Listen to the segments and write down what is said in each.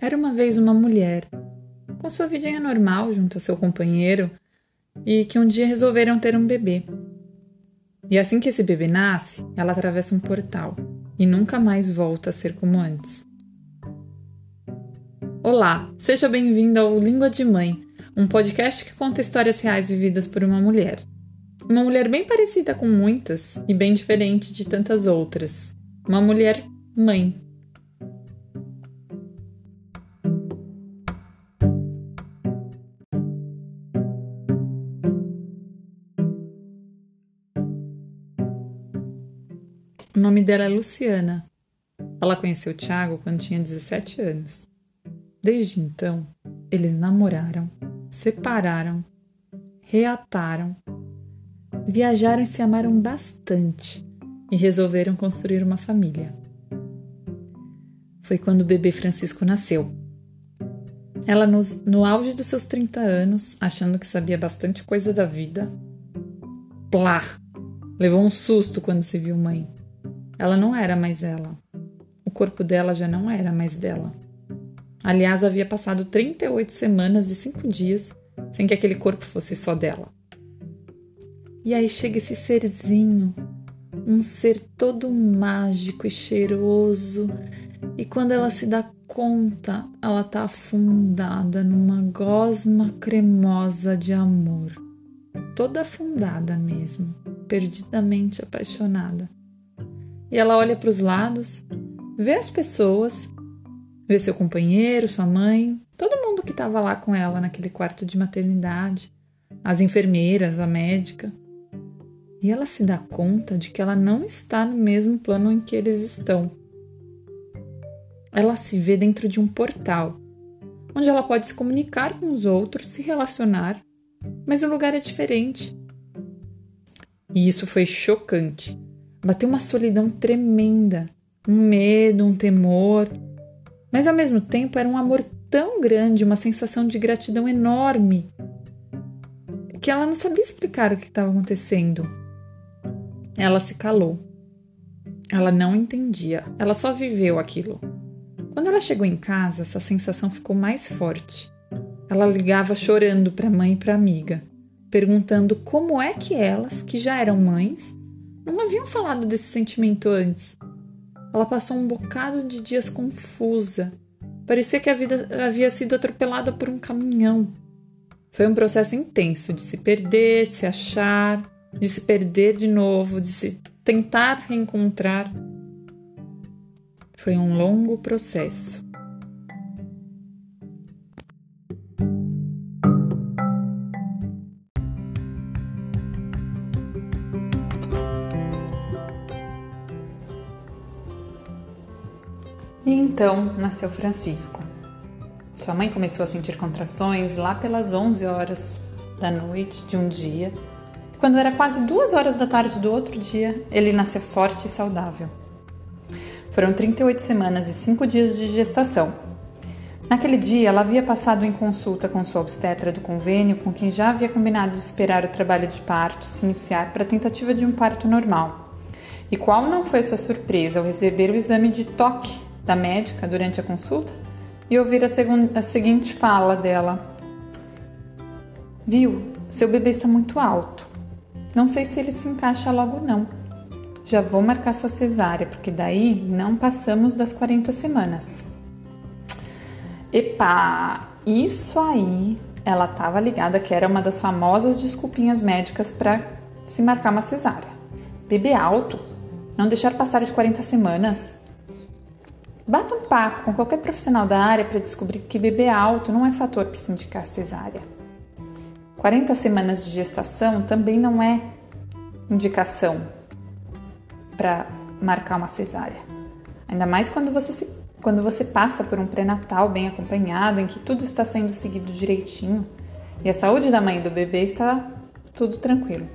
Era uma vez uma mulher, com sua vidinha normal junto a seu companheiro, e que um dia resolveram ter um bebê. E assim que esse bebê nasce, ela atravessa um portal e nunca mais volta a ser como antes. Olá, seja bem-vindo ao Língua de Mãe, um podcast que conta histórias reais vividas por uma mulher. Uma mulher bem parecida com muitas e bem diferente de tantas outras. Uma mulher mãe. Nome dela é Luciana. Ela conheceu Tiago quando tinha 17 anos. Desde então, eles namoraram, separaram, reataram, viajaram e se amaram bastante e resolveram construir uma família. Foi quando o bebê Francisco nasceu. Ela, nos, no auge dos seus 30 anos, achando que sabia bastante coisa da vida, plá! Levou um susto quando se viu mãe. Ela não era mais ela. O corpo dela já não era mais dela. Aliás, havia passado 38 semanas e 5 dias sem que aquele corpo fosse só dela. E aí chega esse serzinho, um ser todo mágico e cheiroso, e quando ela se dá conta, ela está afundada numa gosma cremosa de amor. Toda afundada mesmo, perdidamente apaixonada. E ela olha para os lados, vê as pessoas, vê seu companheiro, sua mãe, todo mundo que estava lá com ela naquele quarto de maternidade, as enfermeiras, a médica. E ela se dá conta de que ela não está no mesmo plano em que eles estão. Ela se vê dentro de um portal, onde ela pode se comunicar com os outros, se relacionar, mas o lugar é diferente. E isso foi chocante Bateu uma solidão tremenda, um medo, um temor, mas ao mesmo tempo era um amor tão grande, uma sensação de gratidão enorme, que ela não sabia explicar o que estava acontecendo. Ela se calou. Ela não entendia, ela só viveu aquilo. Quando ela chegou em casa, essa sensação ficou mais forte. Ela ligava chorando para a mãe e para a amiga, perguntando como é que elas, que já eram mães, não haviam falado desse sentimento antes. Ela passou um bocado de dias confusa. Parecia que a vida havia sido atropelada por um caminhão. Foi um processo intenso de se perder, se achar, de se perder de novo, de se tentar reencontrar. Foi um longo processo. Então nasceu Francisco. Sua mãe começou a sentir contrações lá pelas 11 horas da noite de um dia. Quando era quase duas horas da tarde do outro dia, ele nasceu forte e saudável. Foram 38 semanas e 5 dias de gestação. Naquele dia, ela havia passado em consulta com sua obstetra do convênio, com quem já havia combinado de esperar o trabalho de parto se iniciar para a tentativa de um parto normal. E qual não foi sua surpresa ao receber o exame de toque da médica durante a consulta e ouvir a, segunda, a seguinte fala dela: Viu, seu bebê está muito alto. Não sei se ele se encaixa logo, não. Já vou marcar sua cesárea, porque daí não passamos das 40 semanas. Epa, isso aí ela estava ligada que era uma das famosas desculpinhas médicas para se marcar uma cesárea. Bebê alto, não deixar passar de 40 semanas. Bata um papo com qualquer profissional da área para descobrir que bebê alto não é fator para se indicar cesárea. 40 semanas de gestação também não é indicação para marcar uma cesárea. Ainda mais quando você, se, quando você passa por um pré-natal bem acompanhado, em que tudo está sendo seguido direitinho e a saúde da mãe e do bebê está tudo tranquilo.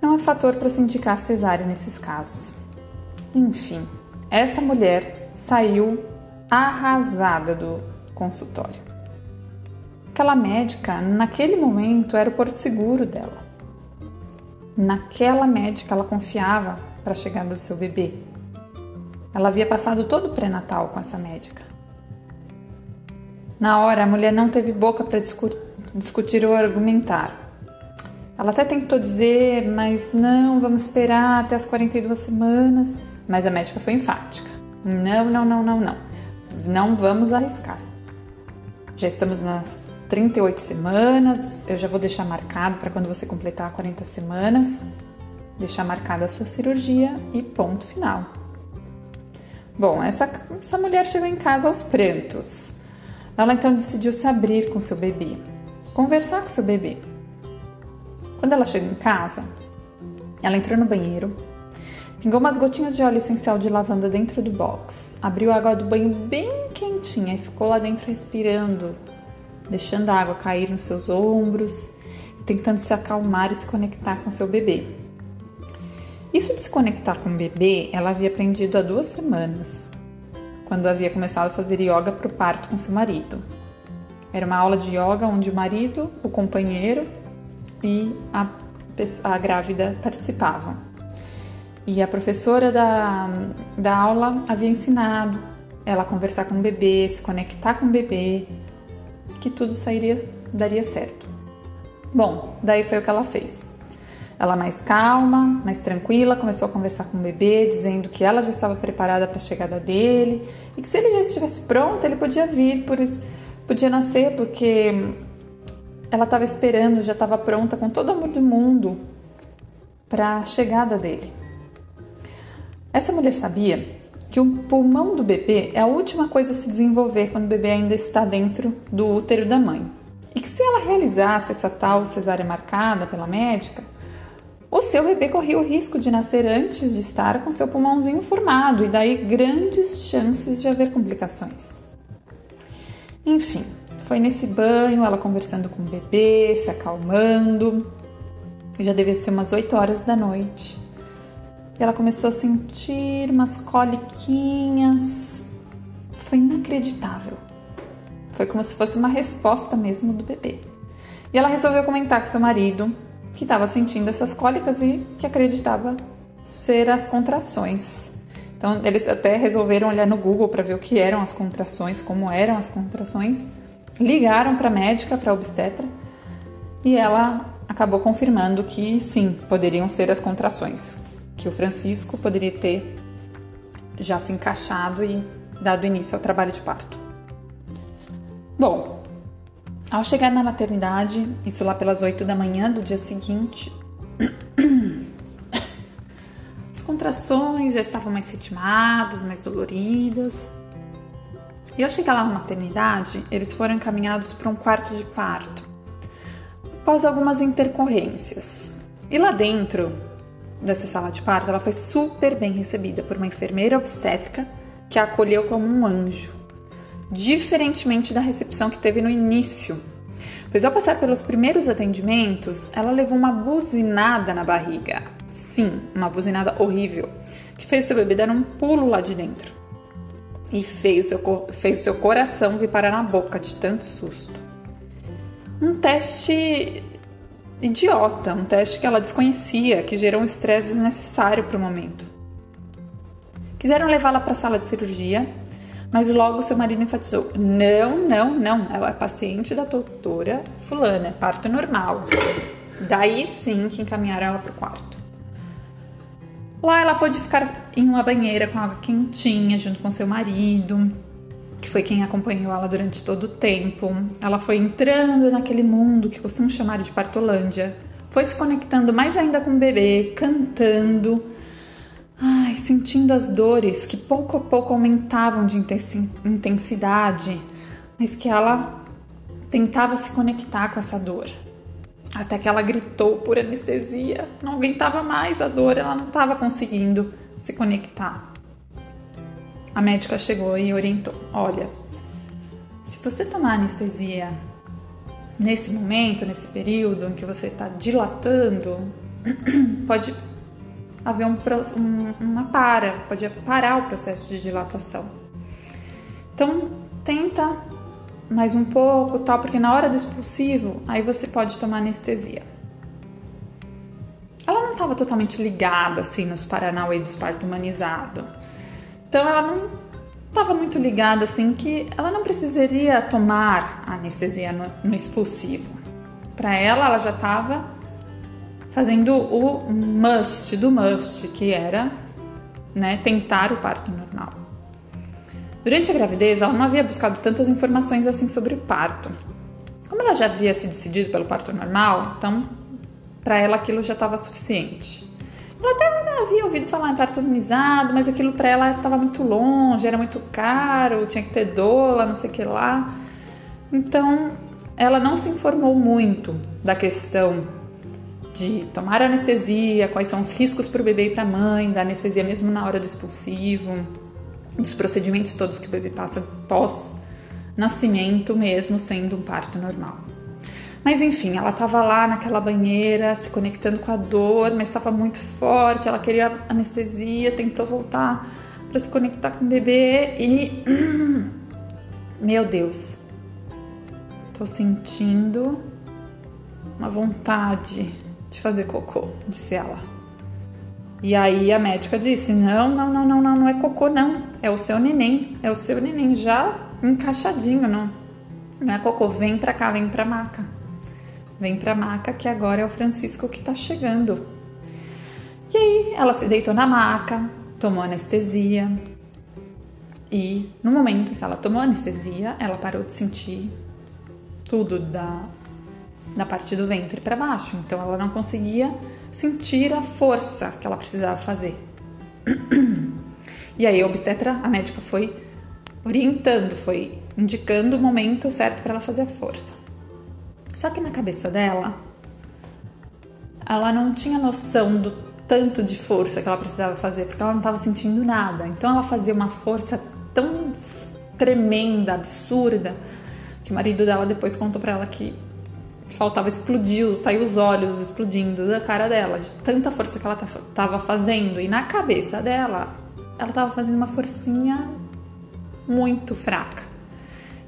Não é fator para se indicar cesárea nesses casos. Enfim, essa mulher saiu arrasada do consultório. Aquela médica, naquele momento, era o porto seguro dela. Naquela médica ela confiava para a chegada do seu bebê. Ela havia passado todo o pré-natal com essa médica. Na hora, a mulher não teve boca para discutir ou argumentar. Ela até tentou dizer, mas não, vamos esperar até as 42 semanas. Mas a médica foi enfática. Não, não, não, não, não. Não vamos arriscar. Já estamos nas 38 semanas, eu já vou deixar marcado para quando você completar 40 semanas, deixar marcada a sua cirurgia e ponto final. Bom, essa, essa mulher chegou em casa aos prantos. Ela então decidiu se abrir com seu bebê, conversar com seu bebê. Quando ela chegou em casa, ela entrou no banheiro, pingou umas gotinhas de óleo essencial de lavanda dentro do box, abriu a água do banho bem quentinha e ficou lá dentro respirando, deixando a água cair nos seus ombros tentando se acalmar e se conectar com seu bebê. Isso de se conectar com o bebê, ela havia aprendido há duas semanas quando havia começado a fazer yoga para o parto com seu marido. Era uma aula de yoga onde o marido, o companheiro e a, a grávida participavam. E a professora da, da aula havia ensinado ela a conversar com o bebê, se conectar com o bebê, que tudo sairia, daria certo. Bom, daí foi o que ela fez. Ela mais calma, mais tranquila, começou a conversar com o bebê, dizendo que ela já estava preparada para a chegada dele e que se ele já estivesse pronto, ele podia vir, por podia nascer, porque ela estava esperando, já estava pronta com todo o amor do mundo para a chegada dele. Essa mulher sabia que o pulmão do bebê é a última coisa a se desenvolver quando o bebê ainda está dentro do útero da mãe. E que se ela realizasse essa tal cesárea marcada pela médica, o seu bebê corria o risco de nascer antes de estar com seu pulmãozinho formado e daí grandes chances de haver complicações. Enfim, foi nesse banho, ela conversando com o bebê, se acalmando. Já devia ser umas 8 horas da noite. E ela começou a sentir umas coliquinhas. Foi inacreditável. Foi como se fosse uma resposta mesmo do bebê. E ela resolveu comentar com seu marido que estava sentindo essas cólicas e que acreditava ser as contrações. Então, eles até resolveram olhar no Google para ver o que eram as contrações, como eram as contrações. Ligaram para a médica, para a obstetra, e ela acabou confirmando que sim, poderiam ser as contrações, que o Francisco poderia ter já se encaixado e dado início ao trabalho de parto. Bom, ao chegar na maternidade, isso lá pelas 8 da manhã do dia seguinte, as contrações já estavam mais ritmadas, mais doloridas. E ao chegar lá na maternidade, eles foram encaminhados para um quarto de parto, após algumas intercorrências. E lá dentro dessa sala de parto, ela foi super bem recebida por uma enfermeira obstétrica que a acolheu como um anjo diferentemente da recepção que teve no início. Pois ao passar pelos primeiros atendimentos, ela levou uma buzinada na barriga. Sim, uma buzinada horrível, que fez seu bebê dar um pulo lá de dentro. E fez seu, fez seu coração vir parar na boca de tanto susto. Um teste idiota, um teste que ela desconhecia, que gerou um estresse desnecessário para o momento. Quiseram levá-la para a sala de cirurgia, mas logo seu marido enfatizou: não, não, não, ela é paciente da doutora Fulana, parto normal. Daí sim que encaminharam ela para o quarto. Lá ela pôde ficar em uma banheira com água quentinha junto com seu marido, foi quem acompanhou ela durante todo o tempo. Ela foi entrando naquele mundo que costumo chamar de partolândia, foi se conectando mais ainda com o bebê, cantando Ai, sentindo as dores que pouco a pouco aumentavam de intensidade, mas que ela tentava se conectar com essa dor. Até que ela gritou por anestesia, não aguentava mais a dor, ela não estava conseguindo se conectar. A médica chegou e orientou: Olha, se você tomar anestesia nesse momento, nesse período em que você está dilatando, pode haver um, um, uma para, pode parar o processo de dilatação. Então, tenta mais um pouco, tal, porque na hora do expulsivo, aí você pode tomar anestesia. Ela não estava totalmente ligada assim nos Paranauê dos parto humanizado. Então ela não estava muito ligada assim que ela não precisaria tomar anestesia no, no expulsivo. Para ela, ela já estava fazendo o must do must, que era né, tentar o parto normal. Durante a gravidez, ela não havia buscado tantas informações assim sobre o parto. Como ela já havia se decidido pelo parto normal, então para ela aquilo já estava suficiente. Ela até havia ouvido falar em parto humanizado, mas aquilo para ela estava muito longe, era muito caro, tinha que ter doula, não sei o que lá. Então, ela não se informou muito da questão de tomar anestesia, quais são os riscos para o bebê e para a mãe, da anestesia mesmo na hora do expulsivo, dos procedimentos todos que o bebê passa pós nascimento, mesmo sendo um parto normal. Mas enfim, ela estava lá naquela banheira, se conectando com a dor, mas estava muito forte, ela queria anestesia, tentou voltar para se conectar com o bebê e. Meu Deus, tô sentindo uma vontade de fazer cocô, disse ela. E aí a médica disse: Não, não, não, não, não, não é cocô, não. É o seu neném. É o seu neném já encaixadinho, não. Não é cocô, vem pra cá, vem pra maca. Vem pra maca que agora é o Francisco que tá chegando. E aí ela se deitou na maca, tomou anestesia. E no momento que ela tomou anestesia, ela parou de sentir tudo da, da parte do ventre para baixo. Então ela não conseguia sentir a força que ela precisava fazer. E aí a obstetra, a médica foi orientando, foi indicando o momento certo para ela fazer a força. Só que na cabeça dela, ela não tinha noção do tanto de força que ela precisava fazer, porque ela não estava sentindo nada. Então ela fazia uma força tão tremenda, absurda, que o marido dela depois contou para ela que faltava explodir, saiu os olhos explodindo da cara dela, de tanta força que ela estava fazendo. E na cabeça dela, ela estava fazendo uma forcinha muito fraca.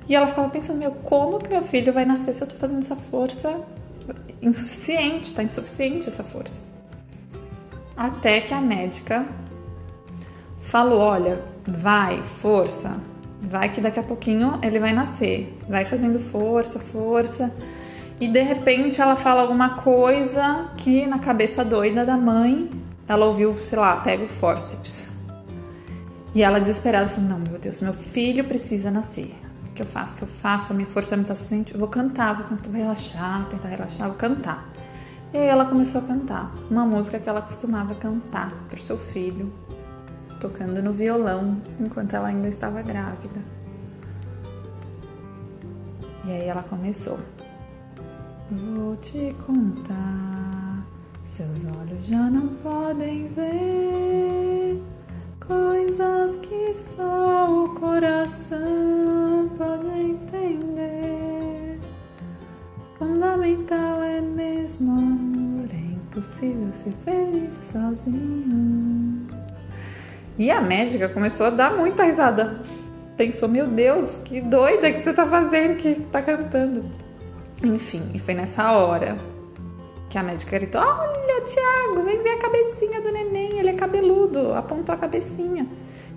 E ela ficava pensando, meu, como que meu filho vai nascer se eu tô fazendo essa força insuficiente, tá insuficiente essa força. Até que a médica falou, olha, vai, força, vai que daqui a pouquinho ele vai nascer. Vai fazendo força, força. E de repente ela fala alguma coisa que na cabeça doida da mãe, ela ouviu, sei lá, pega o forceps. E ela desesperada falou: Não, meu Deus, meu filho precisa nascer que eu faço, que eu faço, a minha força não está suficiente, eu vou cantar, vou relaxar, tentar relaxar, vou cantar. E aí ela começou a cantar uma música que ela costumava cantar para o seu filho, tocando no violão enquanto ela ainda estava grávida. E aí ela começou. Vou te contar, seus olhos já não podem ver coisas que só o coração pode entender. Fundamental é mesmo amor, é impossível ser feliz sozinho. E a médica começou a dar muita risada. Pensou, meu Deus, que doida que você tá fazendo, que tá cantando. Enfim, e foi nessa hora que a médica gritou: Olha, Tiago, vem ver a cabecinha do neném, ele é cabeludo. Apontou a cabecinha.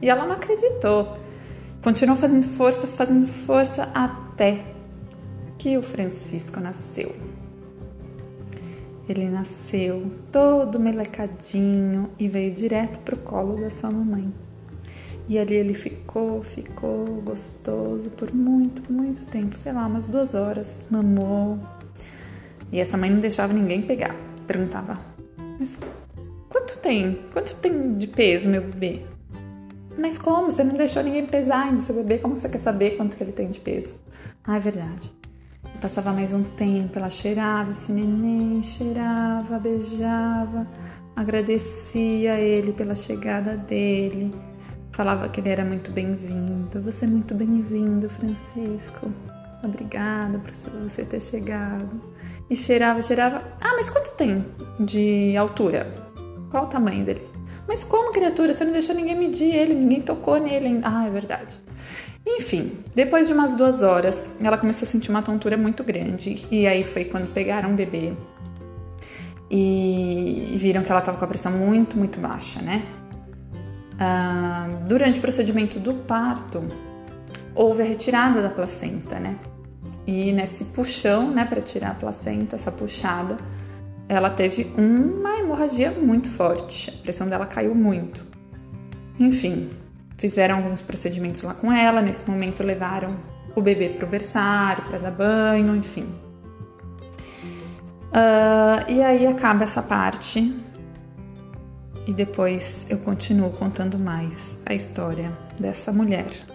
E ela não acreditou. Continuou fazendo força, fazendo força até que o Francisco nasceu. Ele nasceu todo melecadinho e veio direto pro colo da sua mamãe. E ali ele ficou, ficou gostoso por muito, muito tempo, sei lá, umas duas horas. Mamou, e essa mãe não deixava ninguém pegar. Perguntava: Mas quanto tem? Quanto tem de peso, meu bebê? Mas como? Você não deixou ninguém pesar ainda seu bebê? Como você quer saber quanto que ele tem de peso? Ah, é verdade. E passava mais um tempo, ela cheirava esse neném, cheirava, beijava, agradecia ele pela chegada dele, falava que ele era muito bem-vindo. Você é muito bem-vindo, Francisco. Obrigada por você ter chegado. E cheirava, cheirava. Ah, mas quanto tem de altura? Qual o tamanho dele? Mas como, criatura? Você não deixou ninguém medir ele, ninguém tocou nele. Ah, é verdade. Enfim, depois de umas duas horas, ela começou a sentir uma tontura muito grande. E aí foi quando pegaram o bebê e viram que ela estava com a pressão muito, muito baixa, né? Ah, durante o procedimento do parto, houve a retirada da placenta, né? E nesse puxão, né, para tirar a placenta, essa puxada, ela teve uma hemorragia muito forte. A pressão dela caiu muito. Enfim, fizeram alguns procedimentos lá com ela. Nesse momento, levaram o bebê para o berçário, para dar banho, enfim. Uh, e aí acaba essa parte e depois eu continuo contando mais a história dessa mulher.